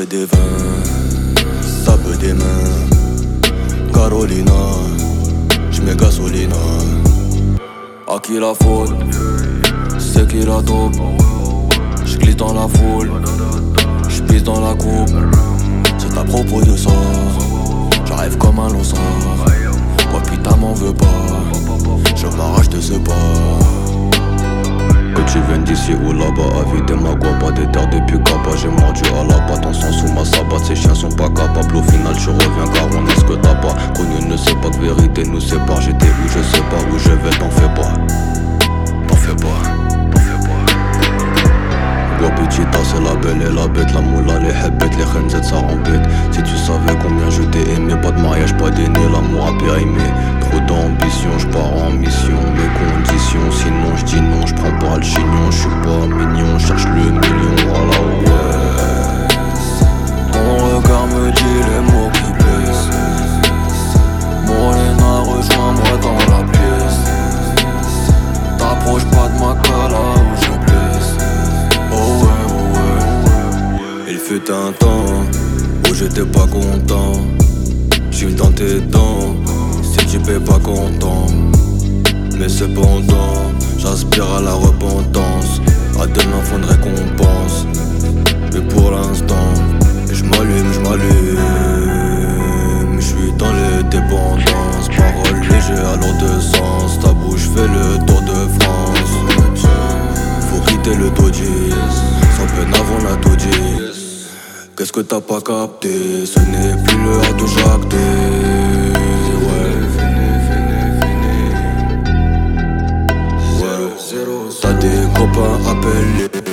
Des 10 et des 20 Ça peut des mains Carolina, j'mets gasolina. À qui la faute? C'est qui la taupe? J'glisse dans la foule, j'pisse dans la coupe. C'est à propos de ça. J'arrive comme un losange. Quoi putain m'en veux pas. Je m'arrache de ce pas. Tu viennes d'ici ou là-bas, avider ma guapa, des terres depuis Kappa J'ai mordu à la patte, en sang sous ma sabate Ces chiens sont pas capables, au final tu reviens car on est ce que t'as pas. Connu ne sait pas que vérité nous sépare. J'étais où je sais pas où je vais, t'en fais pas. T'en fais pas, pas Guapitita c'est la belle et la bête La moula, les hebbettes, les khenzettes ça rempête. Si tu savais combien je t'ai aimé Pas de mariage, pas d'aîné, l'amour a périmé. Trop d'ambition, je pars en mission. Mes conditions, sinon je dis non Je prends pas le chignon, je suis pas mignon Cherche le million, voilà ouais. Ton regard me dit les mots qui blessent. Morena, rejoins-moi dans la pièce. T'approches pas de ma cala fut un temps où j'étais pas content. J'suis dans tes dents Si tu payes pas content. Mais cependant J'aspire à la repentance À demain faut une récompense. Mais pour l'instant J'm'allume, j'm'allume J'suis dans les dépendances Parole légère à de sens. Ta bouche fait le tour de Qu'est-ce que t'as pas capté? Ce n'est plus l'heure de jacter Ouais. Ouais T'as des copains appelés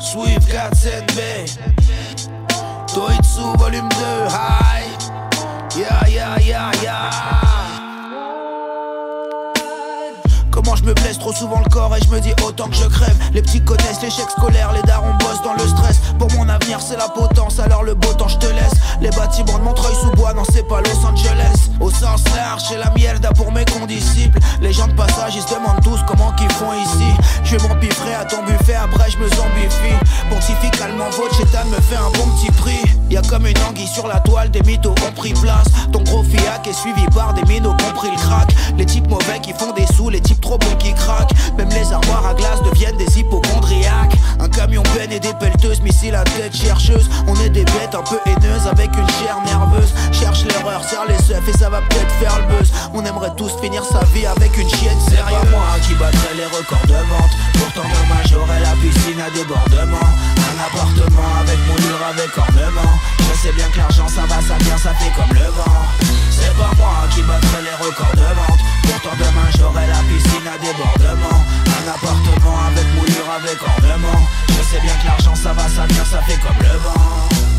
Swift 47B Toitsu volume 2 Hi. Yeah yeah yeah yeah me blesse trop souvent le corps et je me dis autant que je crève. Les petits connaissent l'échec scolaire, les darons bossent dans le stress. Pour mon avenir c'est la potence, alors le beau temps je te laisse. Les bâtiments de Montreuil sous bois, non c'est pas Los Angeles. Au sens large, c'est la mierda pour mes condisciples. Les gens de passage ils se demandent tous comment qu'ils font ici. Je m'empiffrer à ton buffet, après je me zombifie. Pontificalement votre chétan me fait un bon petit prix Y'a comme une anguille sur la toile, des mythos ont pris place. Ton gros fiac est suivi par des minots qui ont pris le crack. Les types mauvais qui font des sous, les types trop bons qui craquent. Même les armoires à glace deviennent des hypochondriaques. Un camion peine et des pelleteuses, missiles à tête chercheuse. On est des bêtes un peu haineuses avec une chair nerveuse. Cherche l'erreur, serre les seufs et ça va peut-être faire le buzz. On aimerait tous finir sa vie avec une chienne C'est sérieuse. pas moi qui battrai les records de vente. Pourtant demain j'aurai la piscine à débordement appartement avec moulure avec ornement. Je sais bien que l'argent ça va, ça vient, ça fait comme le vent. C'est pas moi qui battrai les records de vente. Pourtant demain j'aurai la piscine à débordement. Un appartement avec moulure avec ornement. Je sais bien que l'argent ça va, ça vient, ça fait comme le vent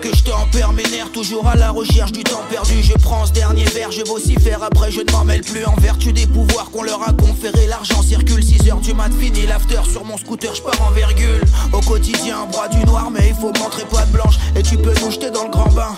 Que je tempère mes nerfs, toujours à la recherche du temps perdu. Je prends ce dernier verre, je vocifère, après je ne m'en mêle plus. En vertu des pouvoirs qu'on leur a conférés, l'argent circule. 6 heures du mat, fini l'after. Sur mon scooter, je pars en virgule. Au quotidien, bras du noir, mais il faut montrer pas de blanche. Et tu peux nous jeter dans le grand bain.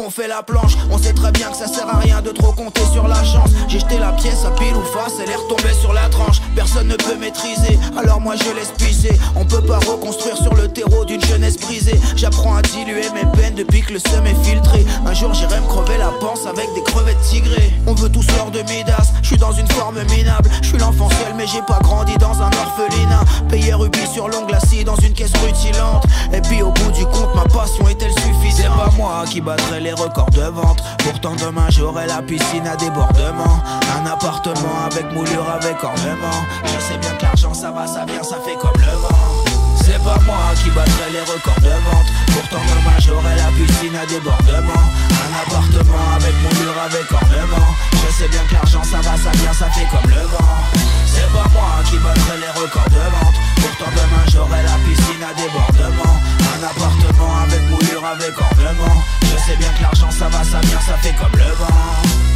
On fait la planche, on sait très bien que ça sert à rien de trop compter sur la chance. J'ai jeté la pièce à pile ou face, elle est retombée sur la tranche. Personne ne peut maîtriser, alors moi je laisse pisser. On peut pas reconstruire sur le terreau d'une jeunesse brisée. J'apprends à diluer mes peines depuis que le seum est filtré. Un jour j'irai me crever la panse avec des crevettes tigrées. On veut tous l'or de Midas, je suis dans une forme minable. Je suis l'enfant seul, mais j'ai pas grandi dans un orphelinat. Payé rubis sur l'ongle assis dans une caisse rutilante. Et puis au bout du compte, ma passion est-elle C'est suffisante? pas moi qui battrai les records de vente. Pourtant demain j'aurai la piscine à débordement. Un appartement avec moulure avec ornement. Je sais bien que l'argent ça va, ça vient, ça fait comme le vent. C'est pas moi qui battrai les records de vente. Pourtant demain j'aurai la piscine à débordement. Un appartement avec moulure avec ornement. Je sais bien que l'argent ça va, ça vient, ça fait comme le vent C'est pas moi qui battrai les records de vente. Pourtant demain j'aurai la piscine à débordement. Un appartement avec moulure avec ornement. Je sais bien que l'argent ça va, ça vient, ça fait comme le vent.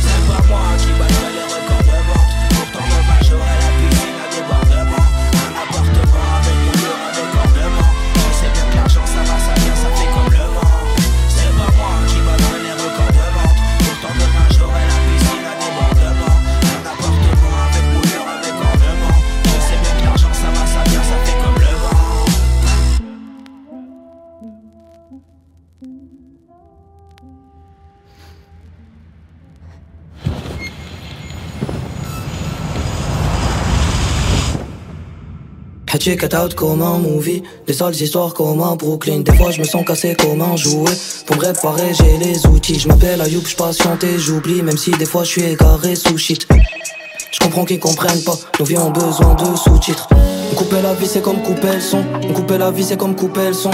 C'est pas moi qui battrai les records de vente Hatché cut out comme un movie? Des sales histoires comme un Brooklyn? Des fois je me sens cassé comme un jouet Pour me réparer j'ai les outils. Je m'appelle Ayoub, je patiente et j'oublie Même si des fois je suis égaré sous shit. Je comprends qu'ils comprennent pas. Nos vies ont besoin de sous-titres. On couper la vie c'est comme couper le son. On couper la vie c'est comme couper le son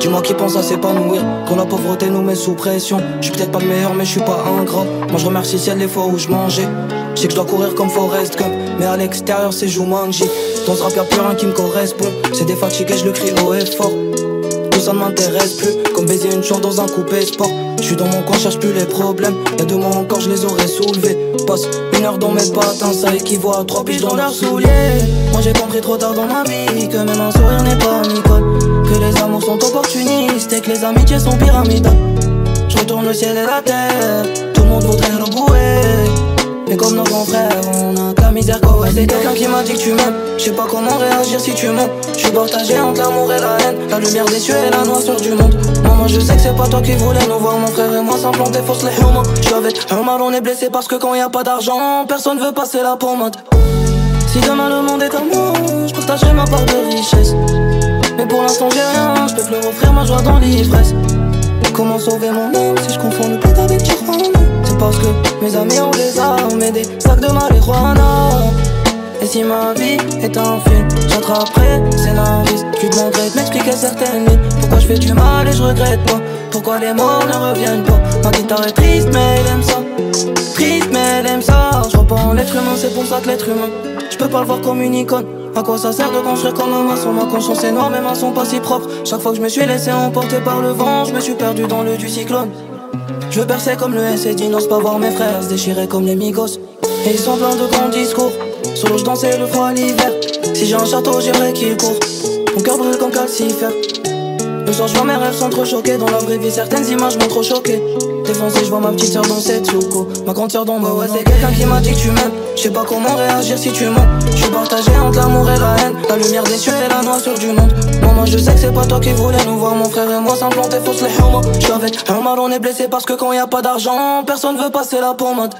Dis-moi qui pense à s'épanouir. Quand la pauvreté nous met sous pression. Je suis peut-être pas le meilleur mais je suis pas ingrat. Moi je remercie ciel les fois où je mangeais. Je sais que je dois courir comme Forrest Gump. Mais à l'extérieur c'est Jumanji. Dans ce rap y'a plus rien qui me correspond. C'est des fatigués je le crie haut et fort. Tout ça ne m'intéresse plus. Comme baiser une chance dans un coupé sport. Je suis dans mon coin, cherche plus les problèmes. Y'a deux mois encore, je les aurais soulevés. Passe une heure dans mes patins, ça équivaut à trois piges dans leurs souliers. Moi j'ai compris trop tard dans ma vie que même un sourire n'est pas nicole. Que les amours sont opportunistes et que les amitiés sont pyramidales. Je retourne le ciel et la terre, tout le monde voudrait le bouer. Mais comme nos grands frères, on a que la misère C'est quelqu'un qui m'a dit que tu m'aimes. Je sais pas comment réagir si tu mens. Je suis partagé entre l'amour et la haine La lumière des cieux et la noirceur du monde. Maman je sais que c'est pas toi qui voulais nous voir Mon frère et moi s'implanter force les humains. Je avec un mal on est blessé parce que quand y a pas d'argent Personne veut passer la pommade Si demain le monde est à moi Je partagerai ma part de richesse Mais pour l'instant j'ai rien Je peux plus offrir ma joie dans l'ivresse Comment sauver mon âme si je confonds le pète avec Tijuana parce que mes amis ont des armes et des sacs de marijuana. Et si ma vie est un film, j'attraperai scénariste. Je lui demanderai de m'expliquer certaines lignes. Pourquoi je fais du mal et je regrette pas. Pourquoi les morts ne reviennent pas? Ma guitare est triste, mais elle aime ça. Triste, mais elle aime ça. Je en l'être humain, c'est pour ça que l'être humain. Je peux pas le voir comme une icône. À quoi ça sert de construire comme un maçon Ma conscience est noire, mes mains sont pas si propres. Chaque fois que je me suis laissé emporter par le vent, je me suis perdu dans le du cyclone. Je perçais comme le S et dit n'ose pas voir mes frères se déchirer comme les migos. Et ils sont pleins de grands discours. Solo je dansais le froid l'hiver. Si j'ai un château, j'irai qu'il court. Mon cœur brûle comme calcifère. Le soir, je vois mes rêves sont trop choqués. Dans la vraie vie, certaines images m'ont trop choqué. Défoncé, je vois ma petite soeur dans cette souko. Ma grande soeur dans ma ouais, c'est quelqu'un qui m'a dit que tu m'aimes. Je sais pas comment réagir si tu mens. Je suis partagé entre l'amour et la haine. La lumière des cieux et la noirceur du monde. Moi, je sais que c'est pas toi qui voulais nous voir. Mon frère et moi s'implanter fausse les humains. Je avec mal, on est blessé parce que quand y a pas d'argent, personne veut passer la pommade.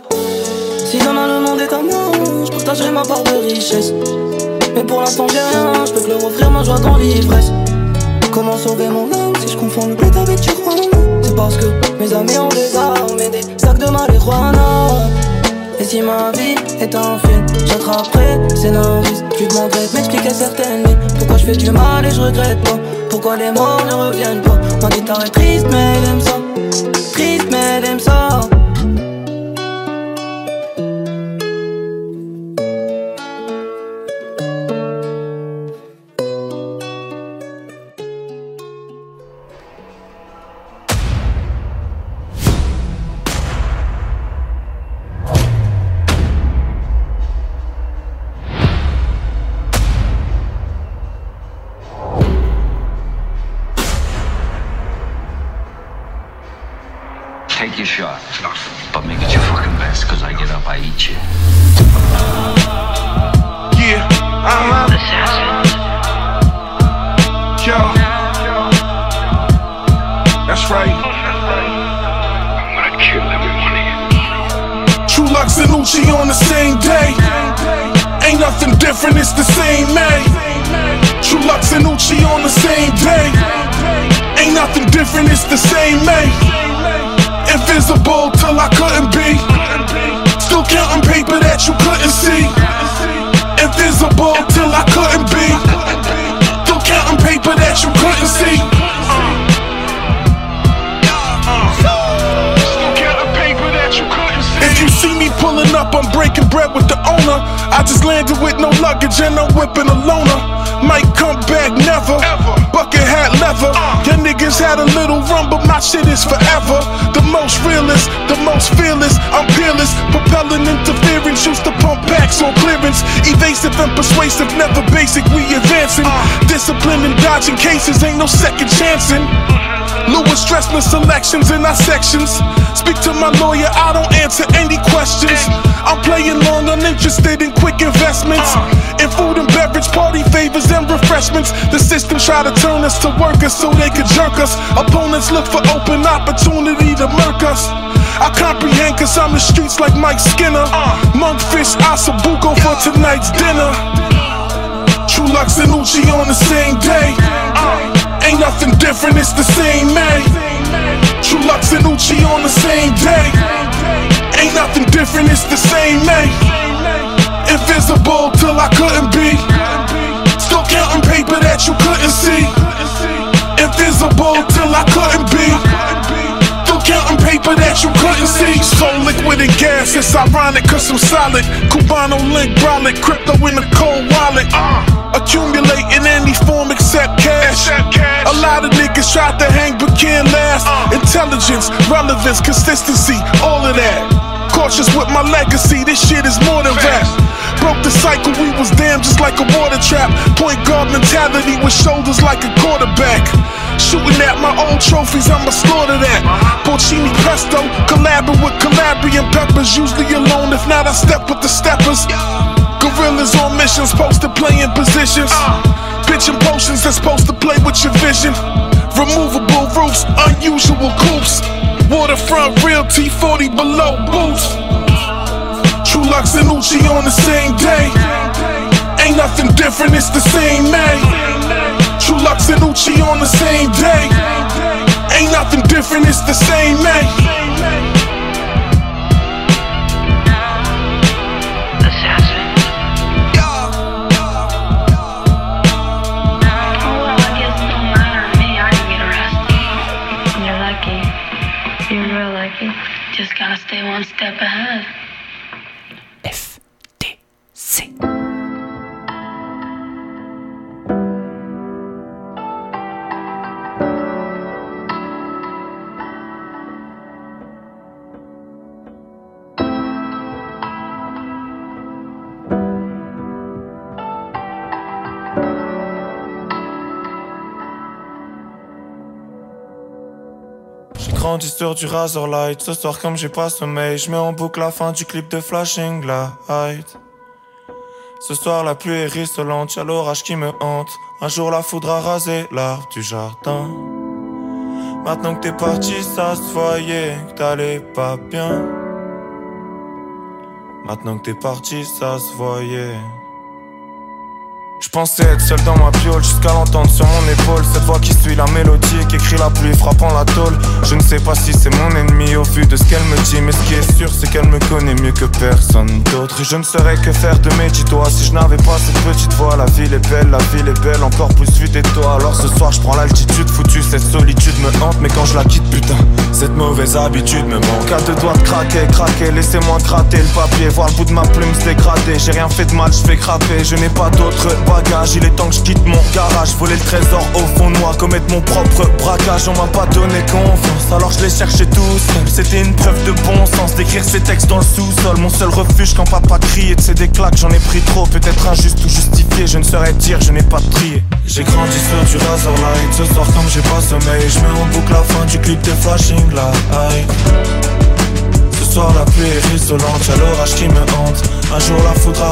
Si demain le monde est à moi, je partagerai ma part de richesse. Mais pour l'instant, j'ai rien, je peux que leur offrir ma joie dans l'ivresse. Comment sauver mon âme si je confonds le bled avec Tijuana C'est parce que mes amis ont des armes et des sacs de marijuana. Et si ma vie est un film, j'attraperai scénariste Je lui demanderai de m'expliquer certaines lignes. Pourquoi je fais du mal et je regrette pas? Pourquoi les morts ne reviennent pas? Ma guitare est triste mais elle aime ça. Triste mais elle aime ça your shot. But make it your fucking best, cause I get up, I eat you. Yeah, I'm an assassin. Yo. That's right. True Lux and Uchi on the same day. Ain't nothing different, it's the same man. True Lux and Uchi on the same day. Ain't nothing different, it's the same man. Invisible till I couldn't be. Still counting paper that you couldn't see. Invisible till I couldn't be. Still counting paper that you couldn't see. You see me pulling up, I'm breaking bread with the owner. I just landed with no luggage and I'm whipping a loner. Might come back never. Ever. Bucket hat leather. Uh. Your niggas had a little run, but my shit is forever. The most realist, the most fearless. I'm peerless, propelling interference. Used to pump packs on clearance. Evasive and persuasive, never basic. We advancing. Uh. Discipline and dodging cases, ain't no second chancing. Mm-hmm. Lewis stressless selections in our sections. Speak to my lawyer, I don't answer any questions. I'm playing long, uninterested in quick investments. In food and beverage, party favors and refreshments. The system try to turn us to workers so they could jerk us. Opponents look for open opportunity to murk us. I comprehend cause I'm the streets like Mike Skinner. Monkfish, Asabuco for tonight's dinner. True Lux and Uchi on the same day. Ain't nothing different, it's the same man. True Lux and Uchi on the same day. Ain't nothing different, it's the same name. Invisible till I couldn't be. Still counting paper that you couldn't see. Invisible till I couldn't be. Through counting paper that you couldn't see. So liquid and gas, it's ironic cause I'm solid. Cubano link, brolic, crypto in a cold wallet. Accumulating any form except cash. A lot of niggas try to hang but can't last. Uh. Intelligence, relevance, consistency, all of that. Cautious with my legacy, this shit is more than rap. Broke the cycle, we was damn just like a water trap. Point guard mentality with shoulders like a quarterback. Shooting at my old trophies, I'ma slaughter that. Uh-huh. Porcini Presto, collabing with Calabrian peppers. Usually alone, if not, I step with the steppers. Gorillas on missions, posted playing positions. Pitching potions that's supposed to play with your vision. Removable roofs, unusual coops. Waterfront realty, 40 below boots. True Lux and Uchi on the same day. Ain't nothing different, it's the same man. True Lux and Uchi on the same day. Ain't nothing different, it's the same May. Stay one step ahead. Sur du Razorlight. Ce soir, comme j'ai pas sommeil, je mets en boucle la fin du clip de Flashing Light. Ce soir, la pluie est rissolante, y'a l'orage qui me hante. Un jour, la foudre a rasé l'arbre du jardin. Maintenant que t'es parti, ça se voyait que t'allais pas bien. Maintenant que t'es parti, ça se voyait. Je pensais être seul dans ma piole jusqu'à l'entendre sur mon épaule. Cette voix qui suit la mélodie qui écrit la pluie frappant la tôle. Je ne sais pas si c'est mon ennemi au vu de ce qu'elle me dit Mais ce qui est sûr c'est qu'elle me connaît mieux que personne d'autre. Je ne saurais que faire de mes dix doigts si je n'avais pas cette petite voix. La ville est belle, la ville est belle, encore plus vite et toi Alors ce soir je prends l'altitude foutue, cette solitude me hante. Mais quand je la quitte putain, cette mauvaise habitude me manque. À deux doigts de craquer, craquer, laissez-moi gratter le papier. Voir le bout de ma plume se J'ai rien fait de mal, je fais craper, je n'ai pas d'autre Il est temps que je quitte mon garage. Voler le trésor au fond de moi Commettre mon propre braquage. On m'a pas donné confiance Alors je l'ai cherché tout seul C'était une preuve de bon sens D'écrire ces textes dans le sous-sol. Mon seul refuge quand papa criait C'est des claques j'en ai pris trop. Peut-être injuste ou justifié Je ne saurais dire je n'ai pas trié. J'ai grandi sur du Razorlight Ce soir comme j'ai pas sommeil. Je mets en boucle la fin du clip de Flashing Light. Ce soir la pluie est rissolante, y'a l'orage qui me hante. Un jour la foudre a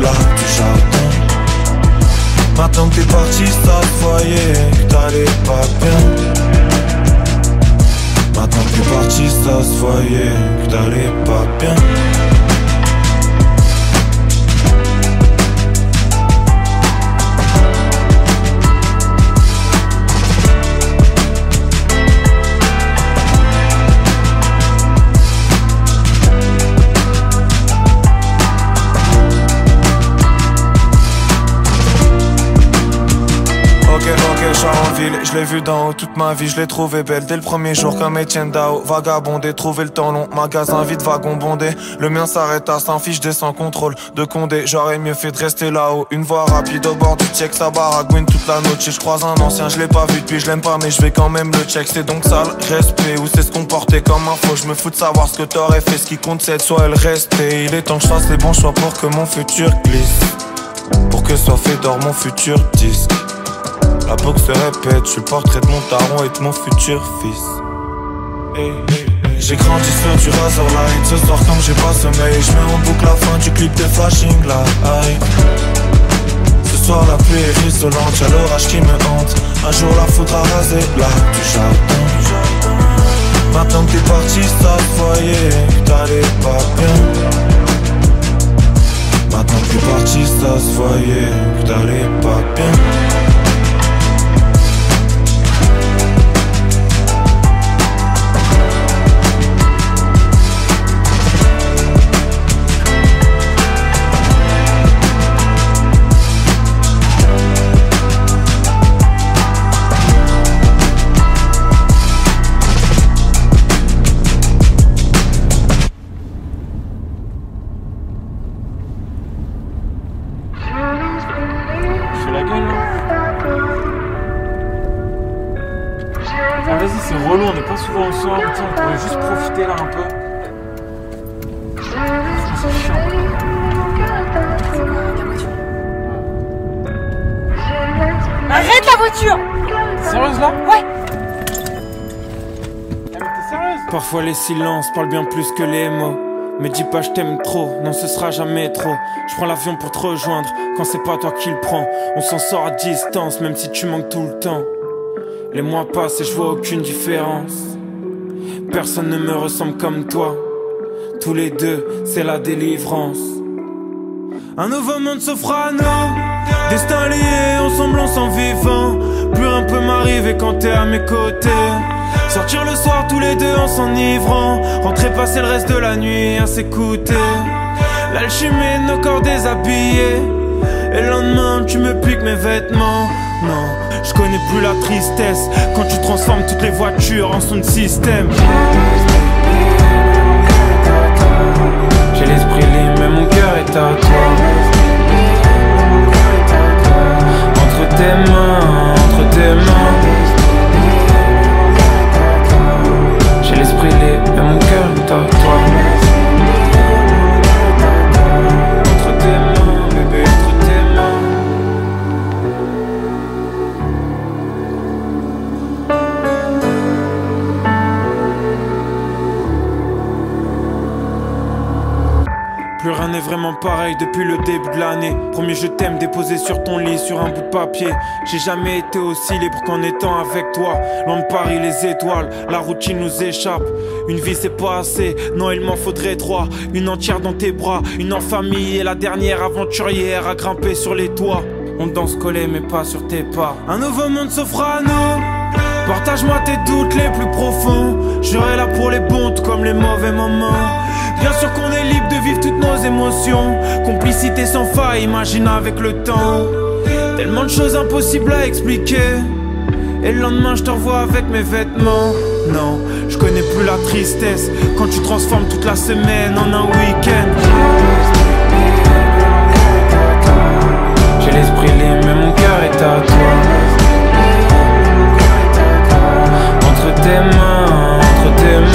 l'arbre du jardin Maintenant que t'es parti, ça se voyait que t'allais pas bien. Maintenant je l'ai vu d'en haut toute ma vie, je l'ai trouvé belle dès le premier jour comme Etienne Dao. Vagabondé, trouver le temps long, magasin vide, wagon bondé. Le mien s'arrête à sans fiche, sans contrôle de Condé. J'aurais mieux fait de rester là-haut. Une voie rapide au bord du check, ça baragouine toute la noche. Je croise un ancien, je l'ai pas vu depuis, je l'aime pas, mais je vais quand même le check. C'est donc ça le respect, ou c'est se comporter comme un faux. Je me fous de savoir ce que t'aurais fait, ce qui compte c'est soit le rester. Il est temps que je fasse les bons choix pour que mon futur glisse. Pour que soit fait d'or mon futur disque. La boucle se répète, je suis le portrait de mon taron et de mon futur fils. J'ai grandi sur du Razorlight, ce soir comme j'ai pas sommeil, je mets en boucle la fin du clip de Flashing Light. Ce soir la pluie est rissolante, y'a l'orage qui me hante. Un jour la foudre a rasé l'arbre du jardin. Maintenant que t'es parti, ça voyait t'allais pas bien. Maintenant que t'es parti, ça se voyait que t'allais pas bien. Parfois les silences parlent bien plus que les mots. Mais dis pas je t'aime trop, non ce sera jamais trop. Je prends l'avion pour te rejoindre quand c'est pas toi qui le prends. On s'en sort à distance même si tu manques tout le temps. Les mois passent et je vois aucune différence. Personne ne me ressemble comme toi. Tous les deux, c'est la délivrance. Un nouveau monde s'offre à nous. Destin lié, ensemble on s'en vivant. Plus rien peut m'arriver quand t'es à mes côtés. Sortir le soir tous les deux en s'enivrant. Rentrer passer le reste de la nuit à s'écouter. L'alchimie nos corps déshabillés. Et le lendemain, tu me piques mes vêtements. Non, je connais plus la tristesse quand tu transformes toutes les voitures en son système. J'ai l'esprit libre, mais mon cœur est à toi. Entre tes mains, entre tes mains. L'esprit libre, mais mon cœur est à toi. N'est vraiment pareil depuis le début de l'année. Premier je t'aime déposé sur ton lit sur un bout de papier. J'ai jamais été aussi libre qu'en étant avec toi. Loin de Paris, les étoiles, la routine nous échappe. Une vie c'est pas assez, non il m'en faudrait trois. Une entière dans tes bras, une en famille et la dernière aventurière à grimper sur les toits. On danse collé mais pas sur tes pas. Un nouveau monde s'offre à nous. Partage-moi tes doutes les plus profonds. Je serai là pour les bons tout comme les mauvais moments. Bien sûr qu'on est libre de vivre toutes nos émotions. Complicité sans faille, imagine avec le temps. Tellement de choses impossibles à expliquer. Et le lendemain, je te revois avec mes vêtements. Non, je connais plus la tristesse quand tu transformes toute la semaine en un week-end. J'ai l'esprit libre, mais mon cœur est à toi. Tes mains, entre tes mains.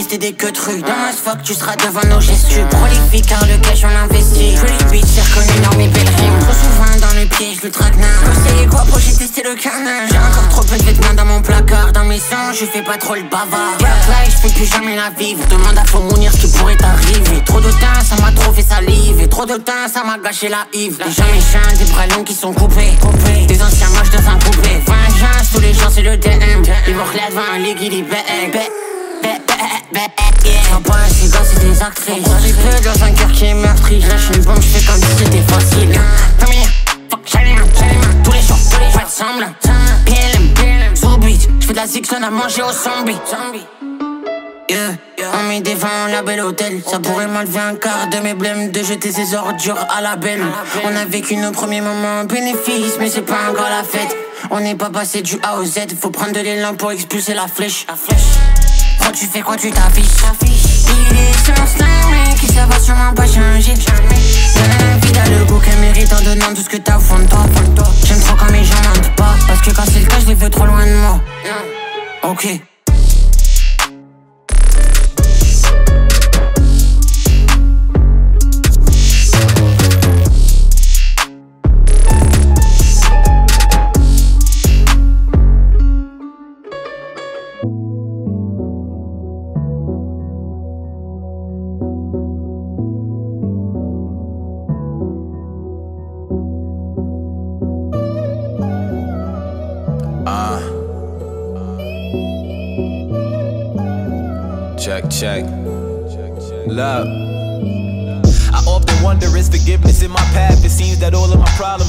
Tester des queues trucs. Dans ma fuck, tu seras devant nos gestes. Prolifique car le cash on investit. Pretty bitch, c'est reconnu dans mes belles rimes. Trop souvent dans le piège, le traquenard. Conseiller quoi pour j'ai testé le canard. J'ai encore trop peu de vêtements dans mon placard. Dans mes sangs, je fais pas trop le bavard. Work life, je peux plus jamais la vivre. Demande à Faux Mounir ce qui pourrait t'arriver. Trop de temps, ça m'a trop fait saliver. Trop de temps, ça m'a gâché la hive. Des gens méchants, des bras longs qui sont coupés. Des anciens moches dans un coupé. Vengeance, tous les jours c'est le DM. Ils vont un lit, il dit bang, bang. Papa, ces gars, c'est des actrices. J'ai fait dans un cœur qui est meurtri. Je lâche une bombe, je fais comme si c'était facile. Here, fuck, j'allais Tous les jours, pas de semblant. PLM, sous beat. Je fais de la zigzone à manger au zombie. Yeah. On met des vins la belle hôtel. Ça pourrait m'enlever un quart de mes blèmes de jeter ses ordures à la belle. On a vécu nos premiers moments bénéfices, mais c'est pas encore la fête. On n'est pas passé du A au Z. Faut prendre de l'élan pour expulser la flèche. Quand tu fais quoi, tu t'affiches. Il est sur mais qui ça va sûrement pas changer? La vie dans le goût qu'elle mérite en donnant tout ce que t'as au fond de toi. J'aime trop quand mes gens mentent pas. Parce que quand c'est le cas, je les veux trop loin de moi. Ok.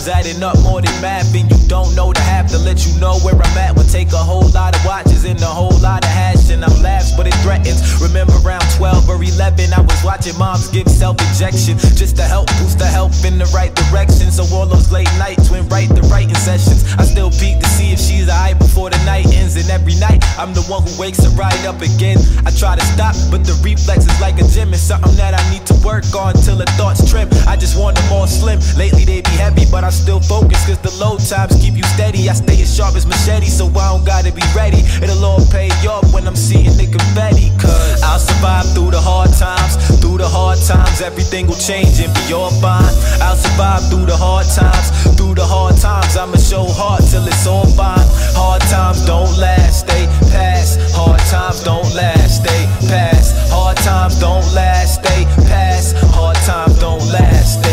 Problems adding up more than math. And you don't know to have to let you know where I'm at. Would take a whole lot of watches and a whole lot of hash. And I'm laughs, but it threatens. Remember around 12 or 11, I was watching moms give self injection just to help boost the help in the right direction. So all those late nights went right the writing sessions. I still peek to see if she's alright before the night ends. And every night, I'm the one who wakes her right up again. I try to stop, but the reflex is like a gym. It's something that I need to work on till the thoughts trim. I just want them all slim. Lately they be heavy, but I still focus cause the low times keep you steady. I stay as sharp as machete, so I don't gotta be ready. It'll all pay off when I'm seeing the confetti. Cause I'll survive through the hard times. Through the hard times, everything will change and be all fine. I'll survive through the hard times. Through the hard times, I'ma show hard till it's all fine. Hard times don't last, they pass. Hard times don't last, they pass. Hard times don't last, they pass. Hard times don't last,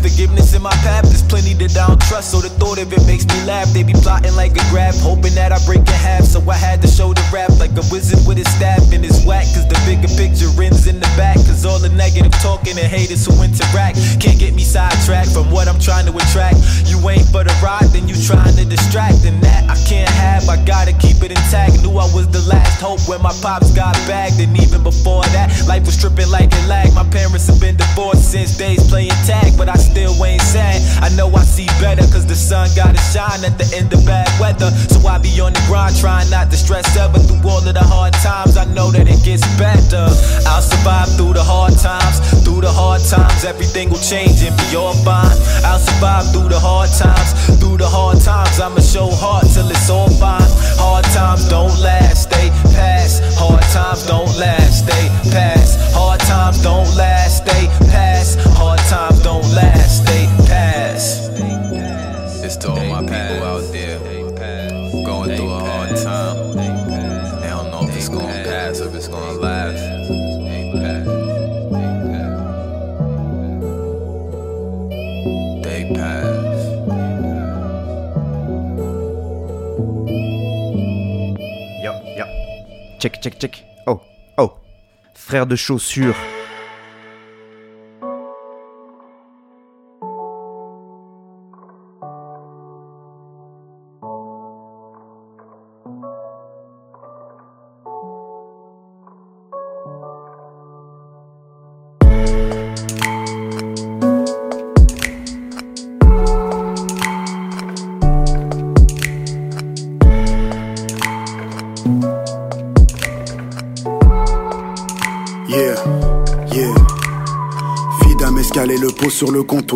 forgiveness in my path. There's plenty that I don't trust, so the thought of it makes me laugh. They be plotting like a grab, hoping that I break in half. So I had to show the rap like a wizard with his staff and his whack. Cause the bigger picture ends in the back. Cause all the negative talking and haters who interact can't get me sidetracked from what I'm trying to attract. You ain't for the ride, then you trying to distract. And that I can't have, I gotta keep it intact. Knew I was the last hope when my pops got bagged. And even before that, life was tripping like a lag. My parents have been divorced since days playing tag, but I still ain't sad. I know I see better, cause the sun gotta shine at the end of bad weather. So I be on the grind, trying not to stress ever through all of the hard times. I know that it gets better. I'll survive through the hard times. Through the hard times, everything will change and be all fine. I'll survive through the hard times. Through the hard times, I'ma show hard till it's all fine. Hard times don't last, they pass. Hard times don't last, they pass. Hard times don't last, Check, check. Oh, oh. Frère de chaussures.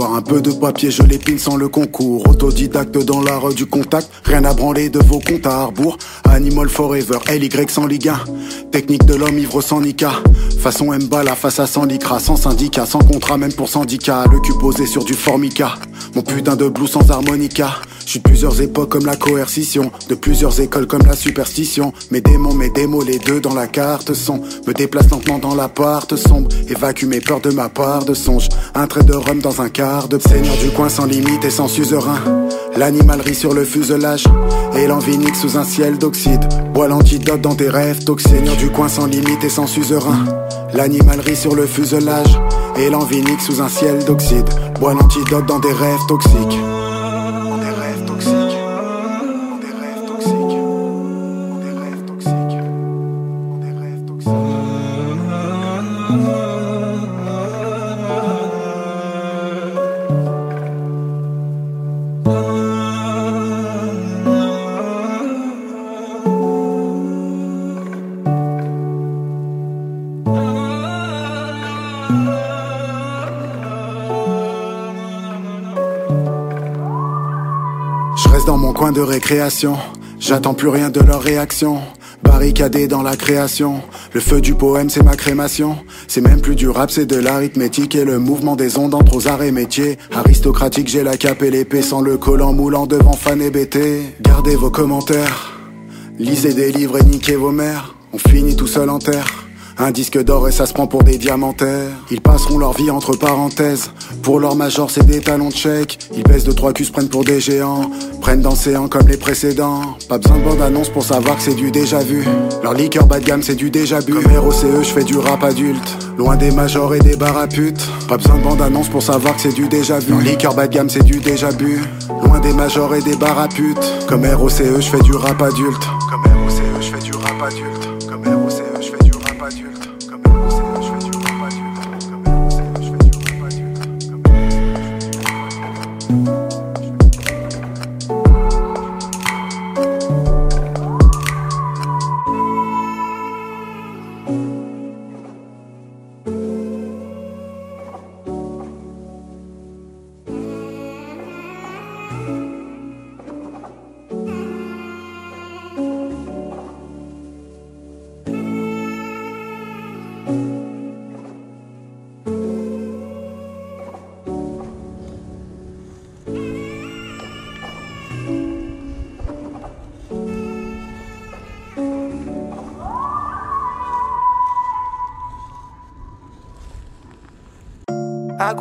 Un peu de papier, je l'épine sans le concours. Autodidacte dans l'art du contact. Rien à branler de vos comptes à Harbourg. Animal Forever, LY sans Ligue 1. Technique de l'homme ivre sans Nika. Façon Mbala face à sans Lycra. Sans syndicat, sans contrat, même pour syndicat. Le cul posé sur du Formica. Mon putain de blues sans harmonica. Je de plusieurs époques comme la coercition, de plusieurs écoles comme la superstition. Mes démons, mes démos, les deux dans la carte sont. Me déplace lentement dans l'appart sombre, évacue mes peurs de ma part de songe. Un trait de rhum dans un quart de seigneur du coin sans limite et sans suzerain. L'animalerie sur le fuselage et l'envie nique sous un ciel d'oxyde. Bois l'antidote dans tes rêves. Seigneur du coin sans limite et sans suzerain. L'animalerie sur le fuselage et l'envie nique sous un ciel d'oxyde. Bois l'antidote dans des rêves toxiques. J'attends plus rien de leur réaction. Barricadé dans la création. Le feu du poème, c'est ma crémation. C'est même plus du rap, c'est de l'arithmétique et le mouvement des ondes entre aux arts et métiers. Aristocratique, j'ai la cape et l'épée sans le collant moulant devant fan et BT. Gardez vos commentaires, lisez des livres et niquez vos mères. On finit tout seul en terre. Un disque d'or et ça se prend pour des diamantaires. Ils passeront leur vie entre parenthèses. Pour leur major, c'est des talons de chèque. Ils baissent de trois culs, se prennent pour des géants. Prennent d'océans comme les précédents. Pas besoin de bande-annonce pour savoir que c'est du déjà vu. Leur liqueur bas de gamme, c'est du déjà bu. Comme ROCE, je fais du rap adulte. Loin des majors et des baraputes. Pas besoin de bande-annonce pour savoir que c'est du déjà vu. Leur liqueur bas de gamme, c'est du déjà bu. Loin des majors et des baraputes. Comme ROCE, je fais du rap adulte. Comme ROCE, je fais du rap adulte.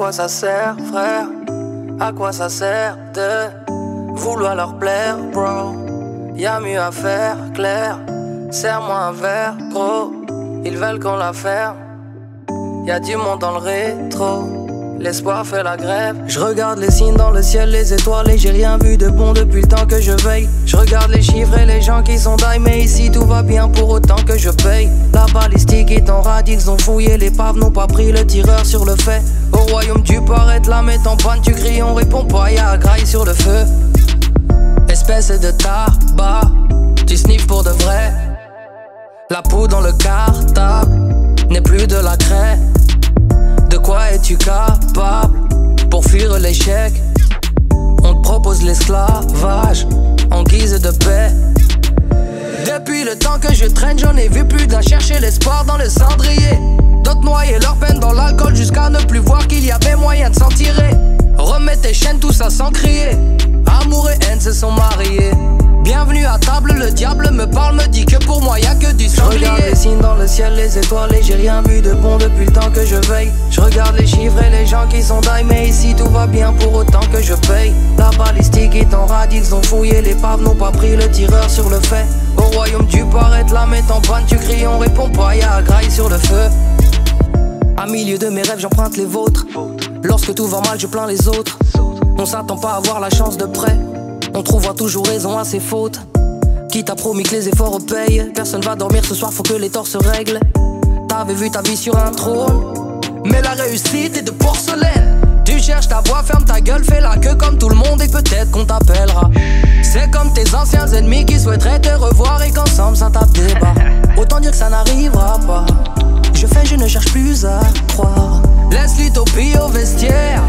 Quoi ça sert, frère? À quoi ça sert de vouloir leur plaire, bro? Y'a mieux à faire, clair. Serre-moi un verre, gros. Ils veulent qu'on la ferme. Y'a du monde dans le rétro. L'espoir fait la grève. Je regarde les signes dans le ciel, les étoiles, et j'ai rien vu de bon depuis le temps que je veille. Je regarde les chiffres et les gens qui sont die, mais ici tout va bien pour autant que je paye. La balistique est en ils ont fouillé l'épave, n'ont pas pris le tireur sur le fait. Au royaume du paraître, la met en panne, tu cries, on répond pas, y'a graille sur le feu. Espèce de tabac, tu sniffes pour de vrai. La poudre dans le cartable n'est plus de la craie. De quoi es-tu capable? Pour fuir l'échec On te propose l'esclavage en guise de paix. Depuis le temps que je traîne, j'en ai vu plus d'un chercher l'espoir dans le cendrier. D'autres noyer leur peine dans l'alcool jusqu'à ne plus voir qu'il y avait moyen de s'en tirer. Remets tes chaînes, tout ça sans crier. Amour et haine se sont mariés. Bienvenue à table, le diable me parle, me dit que pour moi y a que du sanglier. Je regarde les signes dans le ciel, les étoiles et j'ai rien vu de bon depuis le temps que je veille. Je regarde les chiffres et les gens qui sont die, mais ici tout va bien pour autant que je paye. La balistique est en rade, ils ont fouillé l'épave, n'ont pas pris le tireur sur le fait. Au royaume du paraître, la met en panne, tu cries, on répond pas, y'a graille sur le feu. À milieu de mes rêves, j'emprunte les vôtres. Lorsque tout va mal, je plains les autres. On s'attend pas à avoir la chance de près. On trouvera toujours raison à ses fautes. Qui t'a promis que les efforts payent Personne va dormir ce soir, faut que les torts se règlent. T'avais vu ta vie sur un trône, mais la réussite est de porcelaine. Tu cherches ta voix, ferme ta gueule, fais la queue comme tout le monde et peut-être qu'on t'appellera. C'est comme tes anciens ennemis qui souhaiteraient te revoir et qu'ensemble ça tape des bas. Autant dire que ça n'arrivera pas. Je fais, je ne cherche plus à croire. Laisse l'utopie au vestiaire.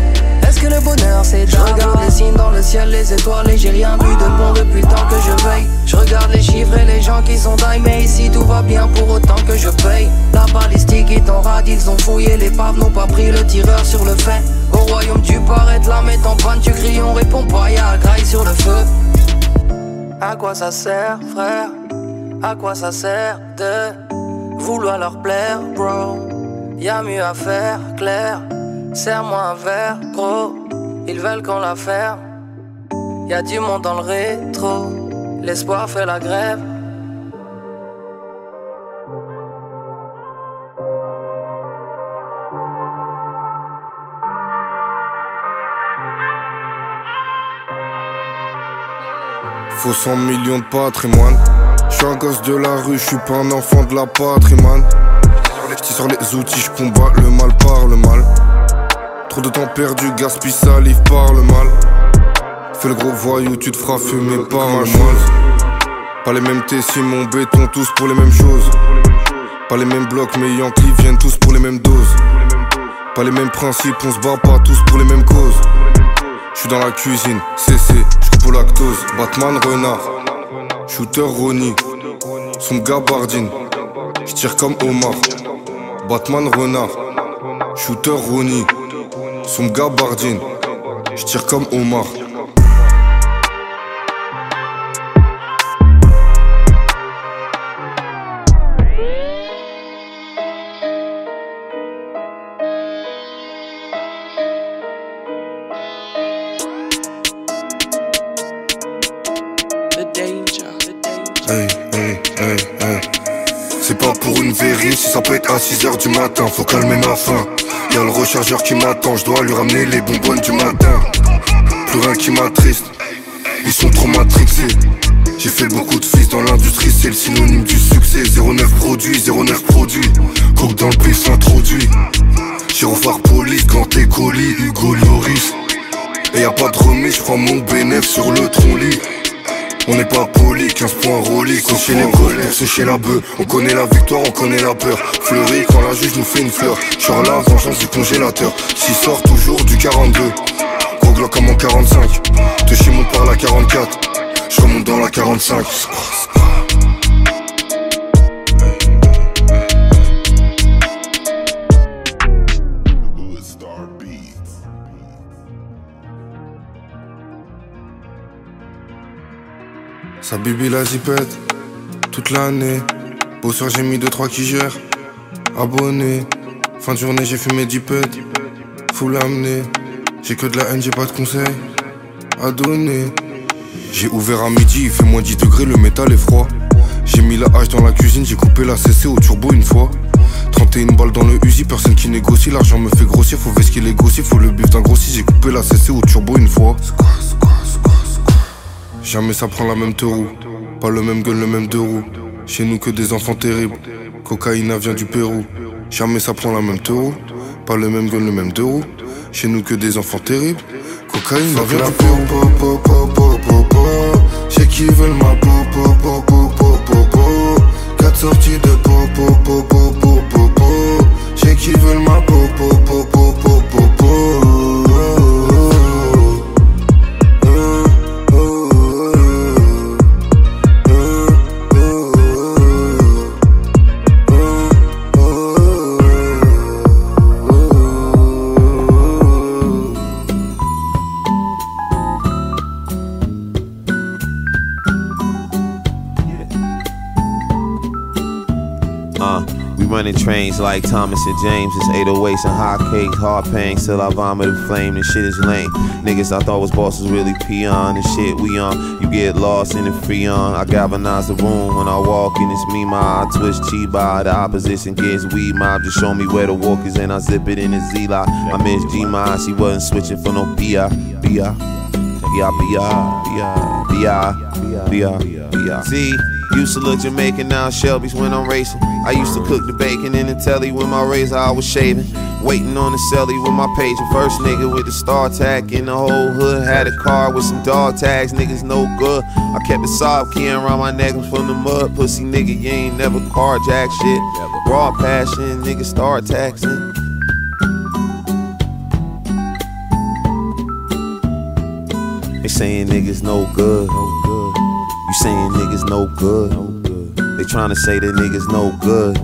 Est-ce que le bonheur c'est Je regarde les signes dans le ciel, les étoiles et j'ai rien vu de bon depuis le temps que je veille. Je regarde les chiffres et les gens qui sont die, mais ici tout va bien pour autant que je paye. La balistique est en rade, ils ont fouillé l'épave, n'ont pas pris le tireur sur le fait. Au royaume du paraître, la met en panne, tu cries, on répond pas, y'a graille sur le feu. À quoi ça sert, frère? À quoi ça sert de vouloir leur plaire, bro Y'a mieux à faire, clair. Serre-moi un verre, gros. Ils veulent qu'on la ferme. Y'a du monde dans le rétro. L'espoir fait la grève. Faut 100 millions de patrimoine. Je suis un gosse de la rue, je suis pas un enfant de la patrimoine. J'tire sur les outils, je combats le mal par le mal. Trop de temps perdu, gaspille salive par le mal. Fais le gros voyou, tu te feras fumer par le mal. Pas les mêmes Tessis, mon béton, tous pour les mêmes choses. Pas les mêmes blocs, mais Yankees viennent tous pour les mêmes doses. Pas les mêmes principes, on se bat pas tous pour les mêmes causes. Je suis dans la cuisine, CC, je coupe au lactose. Batman, renard, shooter, Ronnie, son gabardine. Je tire comme Omar, Batman renard, shooter Rooney, son gabardine, je tire comme Omar. heures du matin, faut calmer ma faim. Y'a le rechargeur qui m'attend, je dois lui ramener les bonbonnes du matin. Plus rien qui m'attriste, ils sont trop matrixés. J'ai fait beaucoup de fils dans l'industrie, c'est le synonyme du succès. 09 produit, 09 produit. Coke dans le pif introduit. Gyrophare police, quand t'es colis, Hugo Loris. Et y a pas de remise, je prends mon bénéf sur le tronc lit. On n'est pas poli, 15 points Rolex, on chez les collègues, pour sécher la bœuf. On connaît la victoire, on connaît la peur. Fleury quand la juge nous fait une fleur. Genre la vengeance du congélateur. S'il sort toujours du 42. Gros glock comme en 45. Te monte par la 44. Je remonte dans la 45. Sa bibi la zipette, toute l'année. Beau soir, j'ai mis 2-3 qui gèrent. Abonné, fin de journée, j'ai fumé 10 pets. Faut l'amener, j'ai que de la haine, j'ai pas de conseils à donner. J'ai ouvert à midi, il fait moins 10 degrés, le métal est froid. J'ai mis la hache dans la cuisine, j'ai coupé la CC au turbo une fois. 31 balles dans le Uzi, personne qui négocie, l'argent me fait grossir, faut ce qu'il négocie, faut le bif d'un grossi, j'ai coupé la CC au turbo une fois. Jamais ça prend la même deux roues. Pas le même gueule, le même deux roues. Chez nous que des enfants terribles. Cocaïna vient du Pérou. Jamais ça prend la même deux roues. Pas le même gueule, le même deux roues. Chez nous que des enfants terribles. Cocaïne vient du Pérou. Chez qui veulent ma po po po po po po po. Quatre sorties de po po po po like Thomas and James. It's 808s and hot cakes, hard pain. Still I vomit a flame. This shit is lame. Niggas I thought was bosses really peon and shit we on. You get lost in the freon. I galvanize the room when I walk in. It's me, my I twist chi by the opposition gets weed mob. Just show me where the walk is and I zip it in the Z lock. I miss G Ma. She wasn't switching for no B.I. B.I. B.I. B.I. B.I. B.I. B.I. See. Used to look Jamaican, now Shelby's when I'm racing. I used to cook the bacon in the telly with my razor, I was shaving. Waiting on the celly with my pager. First nigga with the star tag in the whole hood. Had a car with some dog tags, niggas no good. I kept a sob keying around my neck from the mud. Pussy nigga, you ain't never carjack shit. Raw passion, nigga start taxing. They saying niggas no good. You saying niggas no good. They tryna say that niggas no good.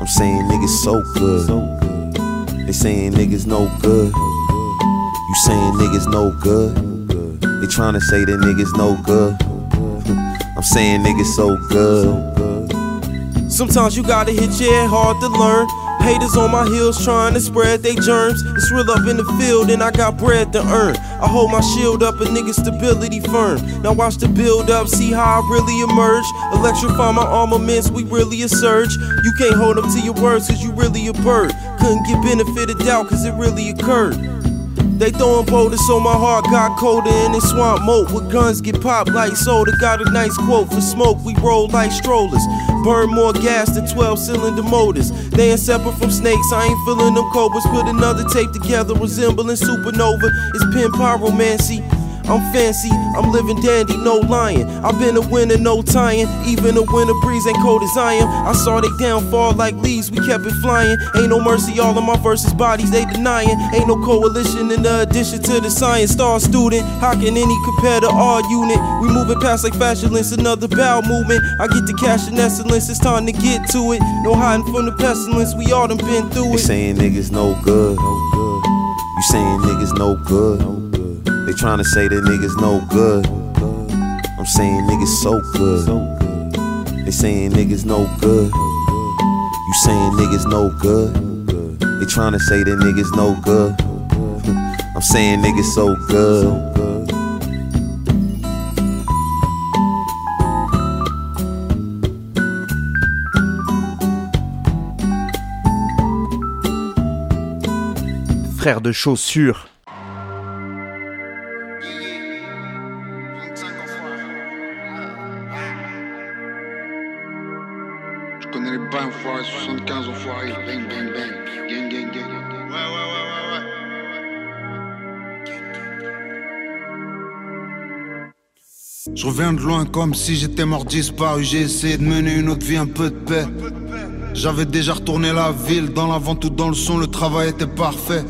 I'm saying niggas so good. They saying niggas no good. You saying niggas no good. They tryna say that niggas no good. I'm saying niggas so good. Sometimes you gotta hit your head hard to learn. Haters on my heels trying to spread they germs. It's real up in the field and I got bread to earn. I hold my shield up, a nigga stability firm. Now watch the build up, see how I really emerge. Electrify my armaments, we really a surge. You can't hold up to your words cause you really a bird. Couldn't get benefit of doubt cause it really occurred. They throwing boulders so my heart got colder in the swamp moat with guns get popped like soda. Got a nice quote for smoke, we roll like strollers. Burn more gas than 12 cylinder motors. They ain't separate from snakes, I ain't feeling them cobras. Put another tape together resembling supernova. It's pin pyromancy. I'm fancy, I'm living dandy, no lying. I've been a winner, no tying. Even a winter breeze ain't cold as I am. I saw they downfall like leaves, we kept it flying. Ain't no mercy, all of my verses bodies they denying. Ain't no coalition in the addition to the science star student. How can any compare to our unit? We moving past like fashionless, another bowel movement. I get the cash and excellence, it's time to get to it. No hiding from the pestilence, we all done been through They it. saying niggas no good. You saying niggas no good. They trying to say that niggas no good. I'm saying niggas so good. They saying niggas no good. You saying niggas no good. They trying to say that niggas no good. I'm saying niggas so good. Frère de chaussures. De loin comme si j'étais mort disparu. J'ai essayé de mener une autre vie, un peu de paix. J'avais déjà retourné la ville, dans la vente ou dans le son, le travail était parfait.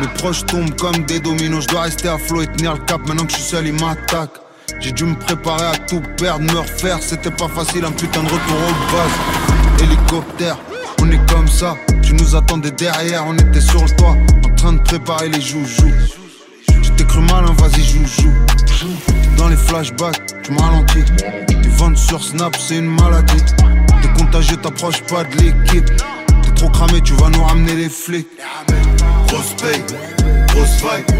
Mes proches tombent comme des dominos, je dois rester à flot et tenir le cap. Maintenant que je suis seul, ils m'attaquent. J'ai dû me préparer à tout perdre, me refaire. C'était pas facile, un putain de retour aux bases. Hélicoptère, on est comme ça. Tu nous attendais derrière, on était sur le toit, en train de préparer les joujoux. J'étais cru malin, vas-y, joujou. Dans les flashbacks, tu m'as ralenti. Les ventes sur Snap, c'est une maladie. T'es contagieux, t'approches pas de l'équipe. T'es trop cramé, tu vas nous ramener les flics. Grosse paye, grosse vibe,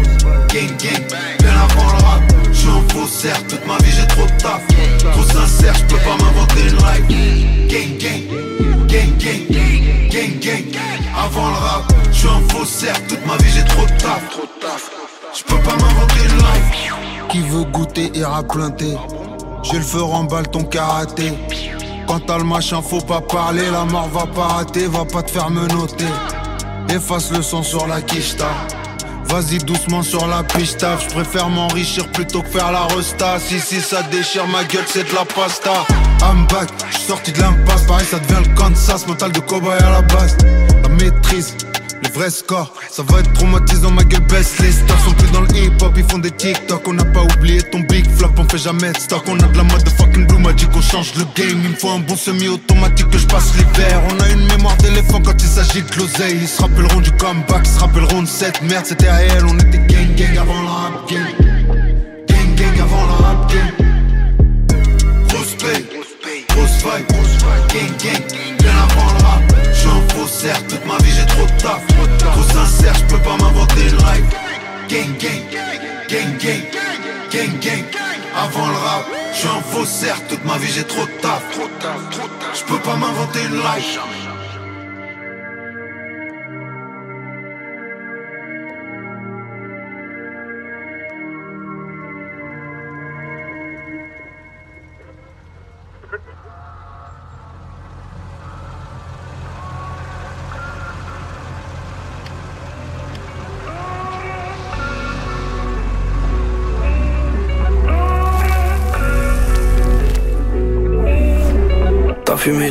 gang gang, bien avant le rap. J'suis en faussaire, toute ma vie j'ai trop de taf. Trop sincère, j'peux pas m'inventer une life. Gang gang, gang gang, gang gang, avant le rap. J'suis en faussaire, toute ma vie j'ai trop de taf. Trop de taf. J'peux pas m'inventer une life. Qui veut goûter ira planter. J'ai le feu remballe ton karaté. Quand t'as le machin, faut pas parler. La mort va pas rater, va pas te faire menotter. Efface le sang sur la quicheta. Vas-y doucement sur la pista. Je préfère m'enrichir plutôt que faire la resta. Si si ça déchire ma gueule, c'est de la pasta. I'm back, je suis sorti de l'impasse. Pareil, ça devient le Kansas. Mental de cowboy à la base. La maîtrise. Les vrais scores, ça va être traumatisant, ma gueule baisse Les stars. Sont plus dans le hip-hop, ils font des TikTok. On n'a pas oublié ton big flop, on fait jamais de stock. On a de la mode de fucking blue magic, on change le game. Il me faut un bon semi-automatique que je passe l'hiver On a une mémoire d'éléphant quand il s'agit de l'oseille. Ils se rappelleront du comeback, ils se rappelleront de cette merde. C'était réel, on était gang gang avant le rap game. Gang gang avant le rap vibe, gang gang Bien avant le rap. J'suis un faussaire, toute ma vie j'ai Trop sincère, j'peux pas m'inventer une life. Gang gang, gang gang, gang gang. Avant le rap, j'suis un faussaire, toute ma vie j'ai trop de taf. J'peux pas m'inventer une life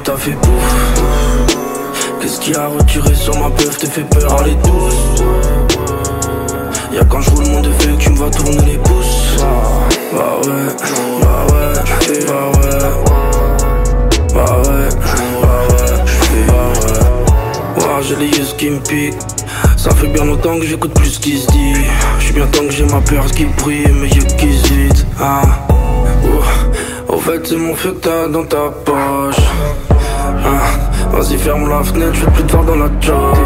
T'as fait pouf. Qu'est-ce qui a retiré sur ma peuf te fait peur, elle est douce. Y'a quand je roule mon défait que tu me vas tourner les pouces. Bah ouais, bah ouais, bah ouais, bah ouais, bah ouais, bah ouais. Ouah, j'ai les yeux qui me piquent. Ça fait bien longtemps que j'écoute plus ce qui se dit. J'suis bien temps que j'ai ma peur qui brille et mes yeux qui se vident. Ah. Au fait, c'est mon feu que t'as dans ta poche. Vas-y, ferme la fenêtre, je plus te voir dans la job.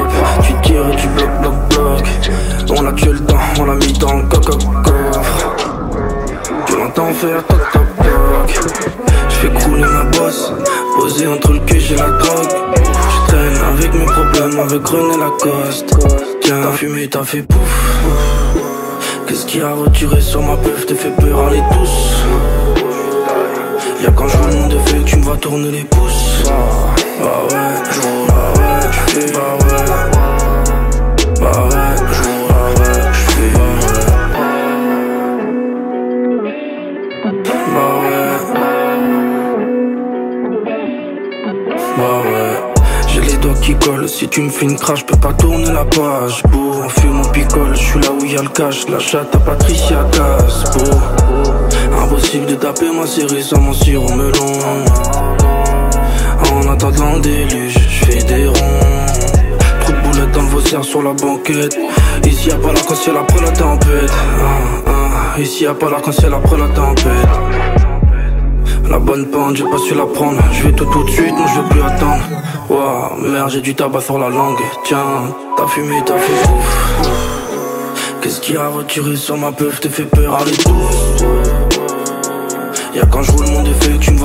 Tu tires et tu bloques, bloques, bloques. On a tué le temps, on l'a mis dans le coffre. Tu l'entends faire toc toc toc. Je fais crouler ma bosse, posé entre le cul et la drogue. Je traîne avec mes problèmes, avec René Lacoste. Tiens, t'as fumé, t'as fait pouf. Qu'est-ce qui a retiré sur ma peuf, te fait peur, allez tous. Y'a quand je roule mon défait que tu me vas tourner les pouces. Bah ouais, j'roule, bah ouais, j'fais, bah ouais. Bah ouais, ouais, j'fais, bah ouais. Bah ouais. Bah ouais. J'ai les doigts qui collent, si tu me fais une crash, peux pas tourner la page. Pour on fume, on picole, j'suis là où y'a le cash. La chatte à Patricia Caspo. Impossible de taper ma série sans mon sirop melon. En attendant déluge, je fais des ronds. Trop de boulettes dans le vaussaire sur la banquette. Ici y'a pas l'arc-en-ciel après la tempête. Ah, ah, Ici y'a pas l'arc-en-ciel après la tempête. La bonne pente, j'ai pas su la prendre. Je vais tout tout de suite, non je veux plus attendre. Waouh, merde, j'ai du tabac sur la langue. Tiens, t'as fumé, t'as fait. Qu'est-ce qui a retiré sur ma peuf, te fait peur, allez tous. Y'a quand je roule mon défait tu me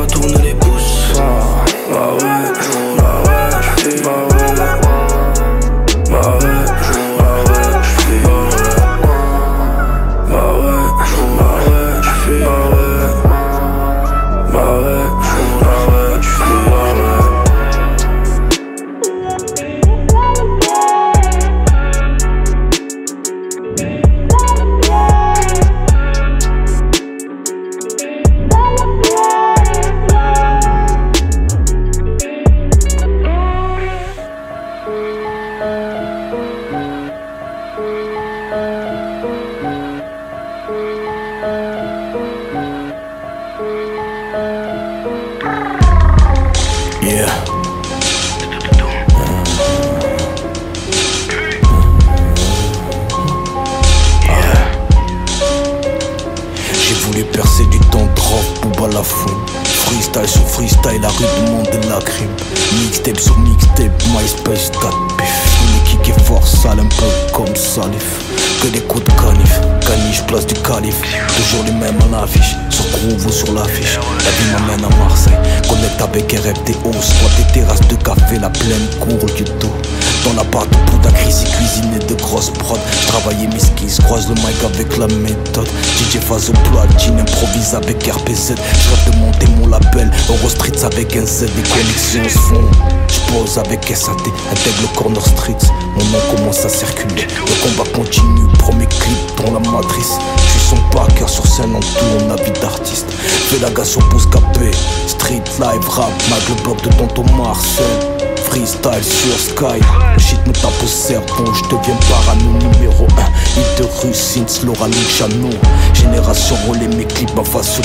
premier clip dans la matrice. Je suis son parker sur scène en tour, la vie d'artiste. Fais la gasse au pouce capé. Street live rap, mag le bloc de Tonton Marcel. Freestyle sur Sky, le shit me tape au cerveau, je deviens parano numéro 1 Hit de rue, Sins, Laura Luciano. Génération relais, mes clips bavas sur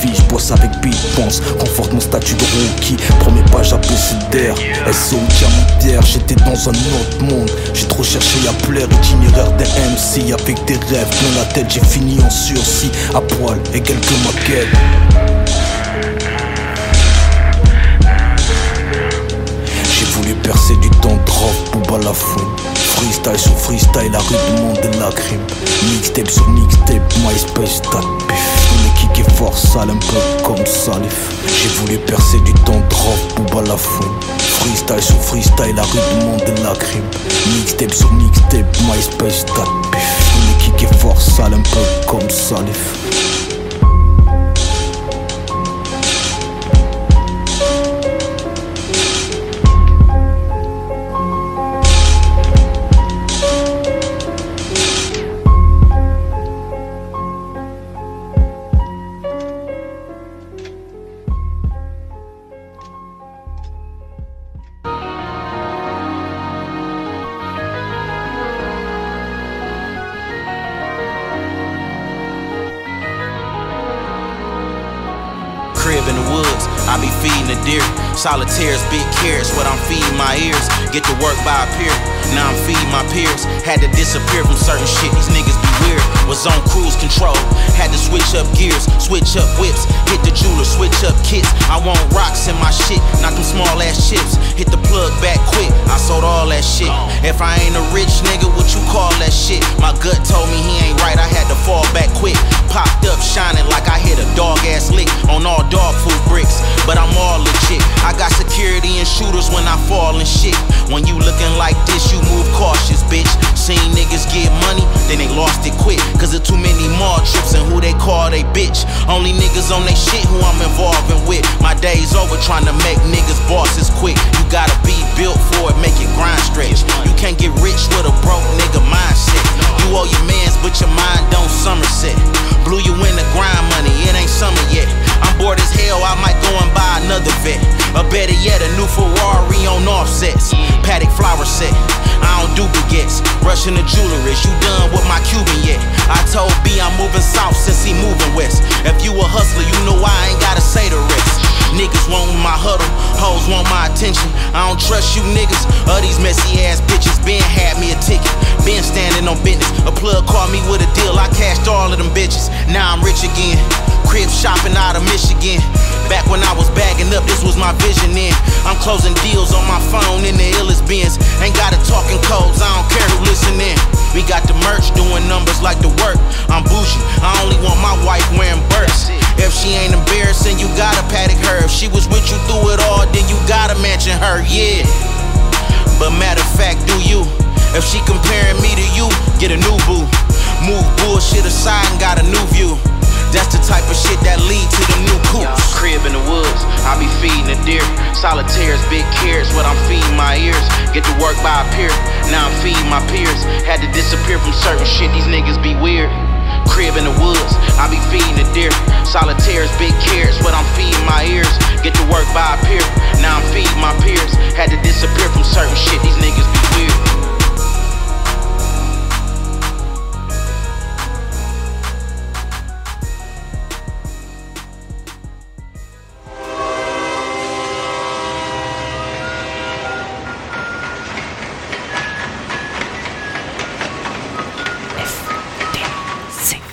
vie Je bosse avec Beat Pense, conforte mon statut de rookie. Premier page ABCDR, SO diamant pierre J'étais dans un autre monde, j'ai trop cherché à plaire Itinéraire des MC avec des rêves plein la tête J'ai fini en sursis, à poil et quelques maquettes voulu percer du temps drop, Booba la fouine. Freestyle sur freestyle, la rue du monde de la crime. Mixtape sur mixtape, MySpace, date pif. Kick est fort sale, un peu comme Salif. J'ai voulu percer du temps drop, Booba la fouine. Freestyle sur freestyle, la rue du monde de la crime. Mixtape sur mixtape, MySpace, date pif. Kick est fort sale, un peu comme Salif. Solitaires, big carrots, what I'm feeding my ears. Get to work by a pier. Now I'm feeding my peers. Had to disappear from certain shit. These niggas be weird. Was on cruise control. Had to switch up gears, switch up whips. Hit the jeweler, switch up kits. I want rocks in my shit, not them small ass chips. Hit the plug back quick. I sold all that shit. If I ain't a rich nigga, what you call that shit? My gut told me he ain't right. I had to fall back quick. Popped up shining like I hit a dog ass lick on all dog food bricks. But I'm all legit. I got security and shooters when I fall and shit. When you looking like this, you move cautious, bitch. Seen niggas get money, then they lost it quick. Cause of too many mall trips and who they call they bitch. Only niggas on they shit who I'm involving with. My day's over trying to make niggas bosses quick. You gotta be built for it, make it grind stretch. You can't get rich with a broke nigga mindset. You owe your mans, but your mind don't Somerset. Blew you in the grind money, it ain't summer yet. I'm bored as hell, I might go and buy another vet. Or better yet, a new Ferrari on offsets. Paddock flower set. I don't do baguettes, rushing the jewelry. You done with my Cuban yet? I told B I'm moving south since he moving west. If you a hustler, you know I ain't gotta say the rest. Niggas want my huddle, hoes want my attention. I don't trust you niggas or these messy ass bitches. Ben had me a ticket, been standing on business. A plug called me with a deal, I cashed all of them bitches. Now I'm rich again. Crib shopping out of Michigan. Back when I was bagging up, this was my vision then. I'm closing deals on my phone in the illest bins. Ain't got it talking codes, I don't care who listening. We got the merch doing numbers like the work. I'm bougie, I only want my wife wearing bursts. If she ain't embarrassing, you gotta paddock her. If she was with you through it all, then you gotta mention her, yeah. But matter of fact, do you? If she comparing me to you, get a new boo. Move bullshit aside and got a new view. That's the type of shit that lead to the new coops. Crib in the woods, I be feeding the deer. Solitaires, big cares, what I'm feeding my ears. Get to work by a peer, now I'm feeding my peers. Had to disappear from certain shit, these niggas be weird. Crib in the woods, I be feeding the deer. Solitaires, big cares, what I'm feeding my ears. Get to work by a peer, now I'm feeding my peers. Had to disappear from certain shit, these niggas be weird.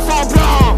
Dites-moi si la